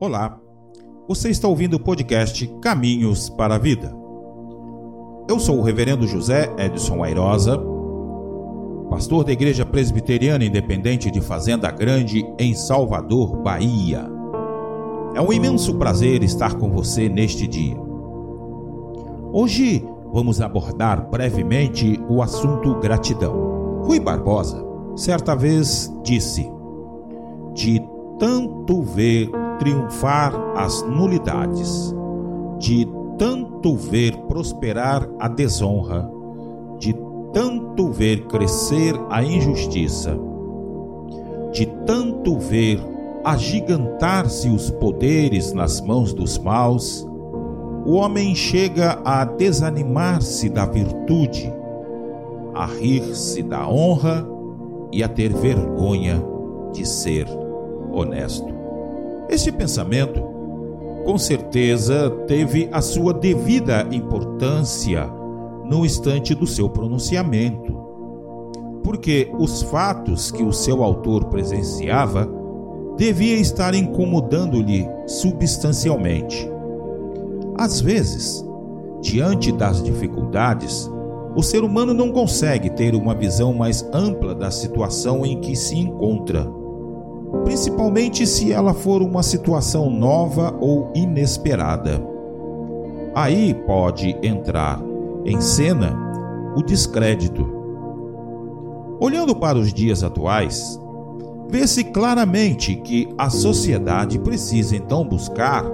Olá, você está ouvindo o podcast Caminhos para a Vida. Eu sou o Reverendo José Edson Airosa, pastor da Igreja Presbiteriana Independente de Fazenda Grande, em Salvador, Bahia. É um imenso prazer estar com você neste dia. Hoje vamos abordar brevemente o assunto gratidão. Rui Barbosa, certa vez, disse: De tanto ver triunfar as nulidades, de tanto ver prosperar a desonra, de tanto ver crescer a injustiça, de tanto ver agigantar-se os poderes nas mãos dos maus, o homem chega a desanimar-se da virtude, a rir-se da honra e a ter vergonha de ser honesto. Este pensamento, com certeza, teve a sua devida importância no instante do seu pronunciamento, porque os fatos que o seu autor presenciava devia estar incomodando-lhe substancialmente. Às vezes, diante das dificuldades, o ser humano não consegue ter uma visão mais ampla da situação em que se encontra principalmente se ela for uma situação nova ou inesperada. Aí pode entrar em cena o descrédito. Olhando para os dias atuais, vê-se claramente que a sociedade precisa então buscar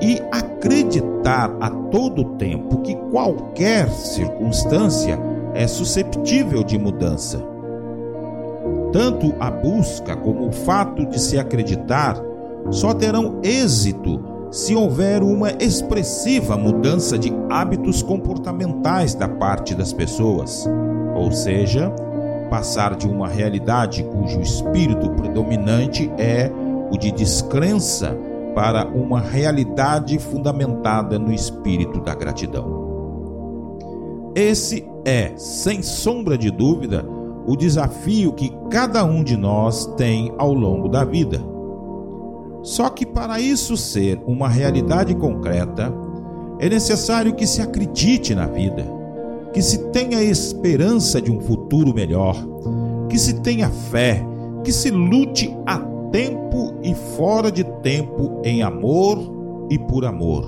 e acreditar a todo tempo que qualquer circunstância é susceptível de mudança tanto a busca como o fato de se acreditar só terão êxito se houver uma expressiva mudança de hábitos comportamentais da parte das pessoas, ou seja, passar de uma realidade cujo espírito predominante é o de descrença para uma realidade fundamentada no espírito da gratidão. Esse é, sem sombra de dúvida, o desafio que cada um de nós tem ao longo da vida. Só que para isso ser uma realidade concreta, é necessário que se acredite na vida, que se tenha esperança de um futuro melhor, que se tenha fé, que se lute a tempo e fora de tempo em amor e por amor.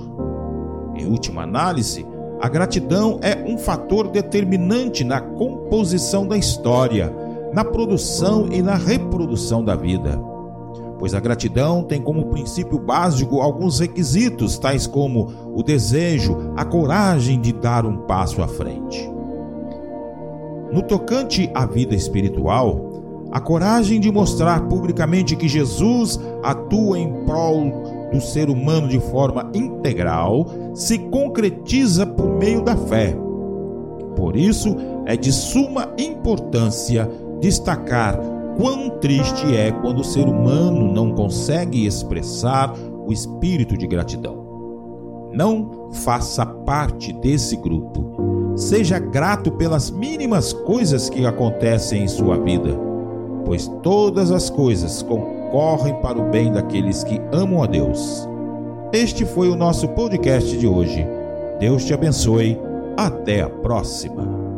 Em última análise, a gratidão é um fator determinante na composição da história, na produção e na reprodução da vida. Pois a gratidão tem como princípio básico alguns requisitos, tais como o desejo, a coragem de dar um passo à frente. No tocante à vida espiritual, a coragem de mostrar publicamente que Jesus atua em prol do ser humano de forma integral se concretiza por meio da fé. Por isso, é de suma importância destacar quão triste é quando o ser humano não consegue expressar o espírito de gratidão. Não faça parte desse grupo. Seja grato pelas mínimas coisas que acontecem em sua vida, pois todas as coisas com correm para o bem daqueles que amam a Deus. Este foi o nosso podcast de hoje. Deus te abençoe. Até a próxima.